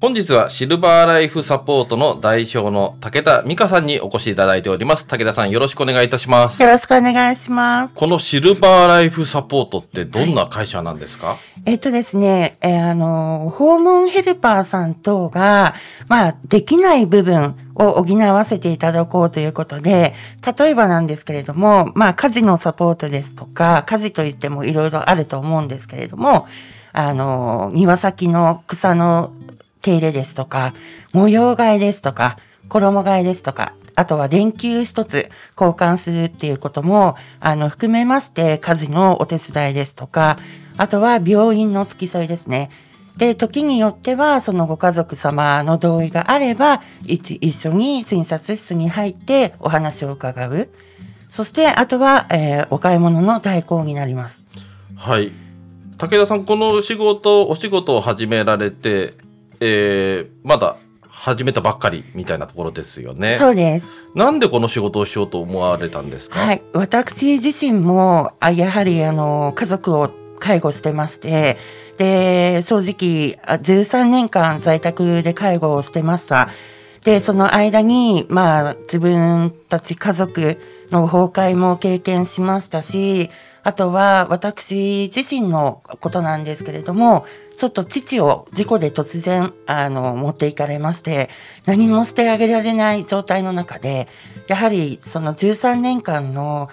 本日はシルバーライフサポートの代表の武田美香さんにお越しいただいております。武田さんよろしくお願いいたします。よろしくお願いします。このシルバーライフサポートってどんな会社なんですか、はい、えっとですね、えー、あの、訪問ヘルパーさん等が、まあ、できない部分を補わせていただこうということで、例えばなんですけれども、まあ、家事のサポートですとか、家事といってもいろいろあると思うんですけれども、あの、庭先の草の手入れですとか、模様替えですとか、衣替えですとか、あとは電球一つ交換するっていうことも、あの、含めまして、家事のお手伝いですとか、あとは病院の付き添いですね。で、時によっては、そのご家族様の同意があれば、一緒に診察室に入ってお話を伺う。そして、あとは、えー、お買い物の代行になります。はい。武田さん、この仕事、お仕事を始められて、えー、まだ始めたばっかりみたいなところですよね。そうです。なんでこの仕事をしようと思われたんですか？はい、私自身もあやはりあの家族を介護してまして、で正直13年間在宅で介護をしてました。でその間にまあ自分たち家族の崩壊も経験しましたし、あとは私自身のことなんですけれども、ちょっと父を事故で突然、あの、持っていかれまして、何もしてあげられない状態の中で、やはりその13年間の、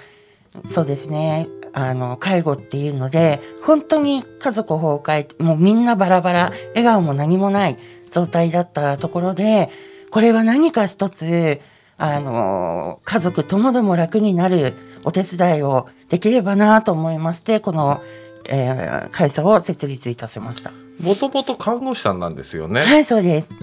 そうですね、あの、介護っていうので、本当に家族崩壊、もうみんなバラバラ、笑顔も何もない状態だったところで、これは何か一つ、あの、家族ともども楽になるお手伝いをできればなと思いまして、この、えー、会社を設立いたしました。もともと看護師さんなんですよね。はい、そうです。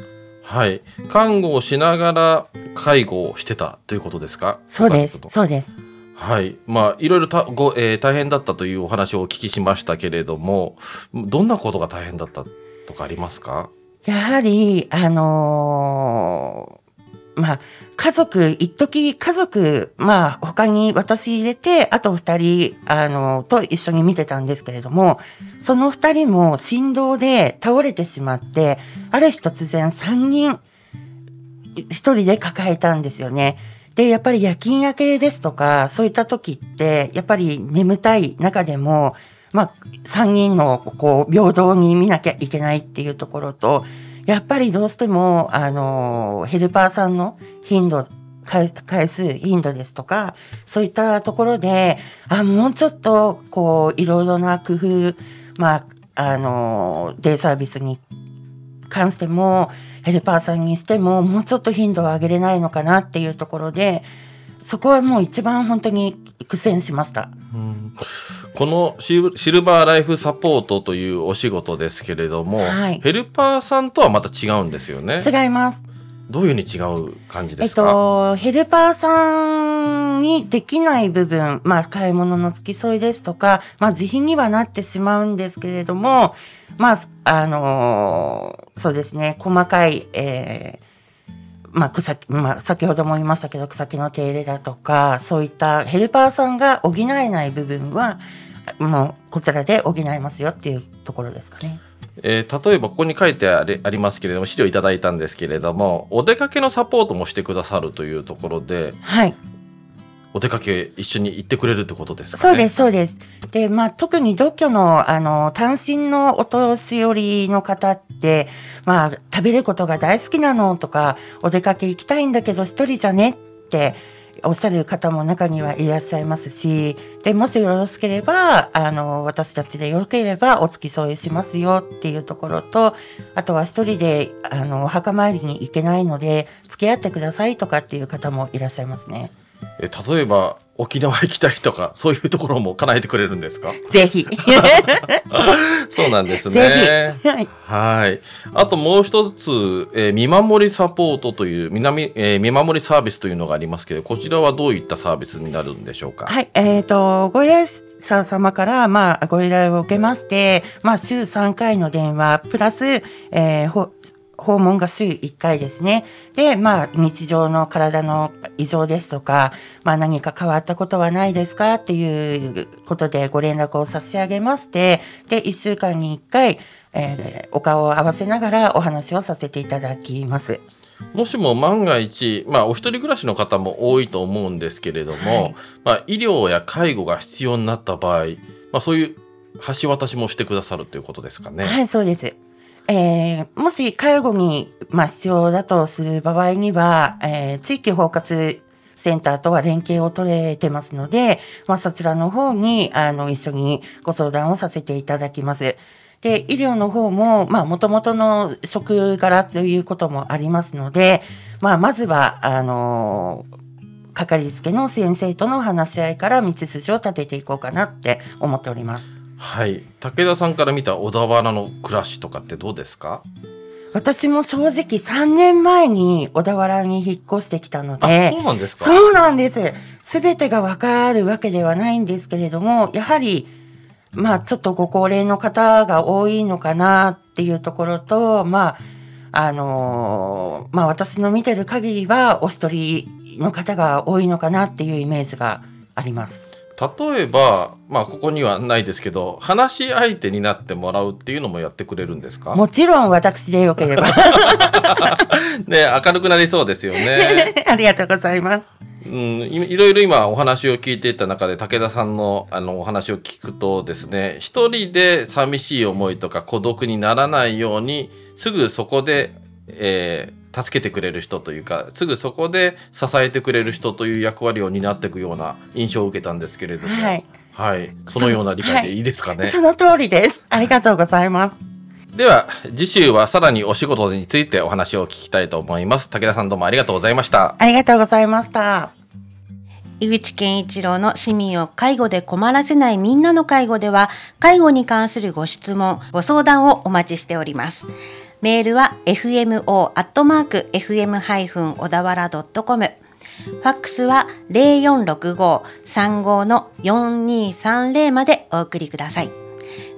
はい、看護をしながら介護をしてたということですか？そうです。そうです。はい、まあいろいろたご、えー、大変だったというお話をお聞きしましたけれども、どんなことが大変だったとかありますか？やはりあのー、まあ家族、一時家族、まあ他に私入れて、あと二人、あの、と一緒に見てたんですけれども、その二人も振動で倒れてしまって、ある日突然三人、一人で抱えたんですよね。で、やっぱり夜勤明けですとか、そういった時って、やっぱり眠たい中でも、まあ、三人の、こう、平等に見なきゃいけないっていうところと、やっぱりどうしても、あの、ヘルパーさんの頻度、回数、頻度ですとか、そういったところで、あ、もうちょっと、こう、いろいろな工夫、まあ、あの、デイサービスに関しても、ヘルパーさんにしても、もうちょっと頻度を上げれないのかなっていうところで、そこはもう一番本当に苦戦しました。うんこのシルバーライフサポートというお仕事ですけれども、はい、ヘルパーさんとはまた違うんですよね。違います。どういうふうに違う感じですか、えっと、ヘルパーさんにできない部分、まあ、買い物の付き添いですとか、まあ、自費にはなってしまうんですけれども、まあ、あのー、そうですね、細かい、えー、まあ、草、まあ、先ほども言いましたけど、草木の手入れだとか、そういったヘルパーさんが補えない部分は、もうこちらで補いますよっていうところですかね。えー、例えばここに書いてありますけれども資料いただいたんですけれどもお出かけのサポートもしてくださるというところで、はい、お出かけ一緒に行ってくれるってことですか、ね、そうですそうです。でまあ特に独居のあの単身のお年寄りの方ってまあ食べることが大好きなのとかお出かけ行きたいんだけど一人じゃねっておっしゃる方も中にはいらっしゃいますし、で、もしよろしければ、あの、私たちでよければお付き添いしますよっていうところと、あとは一人で、あの、お墓参りに行けないので、付き合ってくださいとかっていう方もいらっしゃいますね。え例えば沖縄行きたいとかそういうところも叶えてくれるんですか？ぜひ。そうなんですね。はい。はい。あともう一つ、えー見守りサポートという南、えー見守りサービスというのがありますけど、こちらはどういったサービスになるんでしょうか？はい、えっ、と、ご依頼者様から、まあ、ご依頼を受けまして、まあ、週3回の電話、プラス、えーほ訪問が週1回ですね。で、まあ、日常の体の異常ですとか、まあ、何か変わったことはないですか？っていうことでご連絡を差し上げまして、で、1週間に1回、えーお顔を合わせながらお話をさせていただきます。もしも万が一、まあ、お一人暮らしの方も多いと思うんですけれども、はいまあ、医療や介護が必要になった場合、まあ、そういう橋渡しもしてくださるということですかね。はい、そうです。えーもし介護に、まあ、必要だとする場合には、えー地域包括センターとは連携を取れてますので、まあ、そちらの方に、あの、一緒にご相談をさせていただきます。で、医療の方も、まあ、元々の職柄ということもありますので、まあ、まずは、あのかかりつけの先生との話し合いから道筋を立てていこうかなって思っております。はい。武田さんから見た小田原の暮らしとかってどうですか？私も正直3年前に小田原に引っ越してきたのあ、でそう、なんですか？そうなんです。すべてがわかるわけではないんですけれども、やはり、まあちょっとご高齢の方が多いのかなっていうところと、まあ、あのーまあ私の見てる限りはお一人の方が多いのかなっていうイメージがあります。例えば、まあ、ここにはないですけど、話し相手になってもらうっていうのもやってくれるんですか？もちろん私でよければ。ね、明るくなりそうですよね。ありがとうございます。うん、いいろいろ今お話を聞いていった中で武田さんのあのお話を聞くとですね一人で寂しい思いとか孤独にならないようにすぐそこで、えー助けてくれる人というかすぐそこで支えてくれる人という役割を担っていくような印象を受けたんですけれども、はい。はいそのような理解でいいですかね？そ の通りです。ありがとうございます。では次週はさらにお仕事についてお話を聞きたいと思います。武田さんどうもありがとうございました。ありがとうございました。井口健一郎の市民を介護で困らせないみんなの介護では介護に関するご質問ご相談をお待ちしておりますメールは fmo アットマーク fm ハイフン小田原ドットコムファックスは零四六五三五の四二三零までお送りください。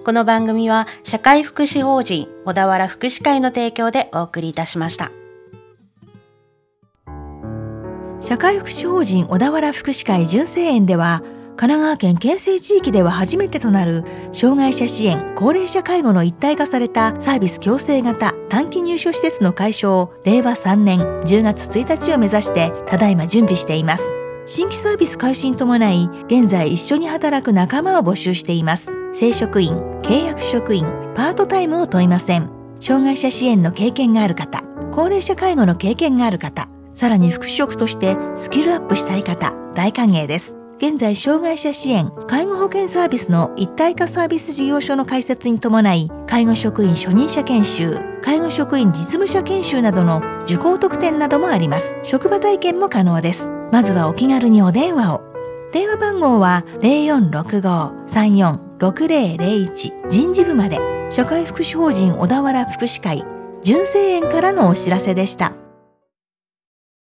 この番組は社会福祉法人小田原福祉会の提供でお送りいたしました。社会福祉法人小田原福祉会純正園では神奈川県県西地域では初めてとなる障害者支援高齢者介護の一体化されたサービス共生型短期入所施設の解消を令和3年10月1日を目指してただいま準備しています。新規サービス開始に伴い現在一緒に働く仲間を募集しています。正職員契約職員パートタイムを問いません。障害者支援の経験がある方高齢者介護の経験がある方さらに副職としてスキルアップしたい方、大歓迎です。現在、障害者支援、介護保険サービスの一体化サービス事業所の開設に伴い、介護職員初任者研修、介護職員実務者研修などの受講特典などもあります。職場体験も可能です。まずはお気軽にお電話を。電話番号は0465-346001人事部まで。社会福祉法人小田原福祉会、純正園からのお知らせでした。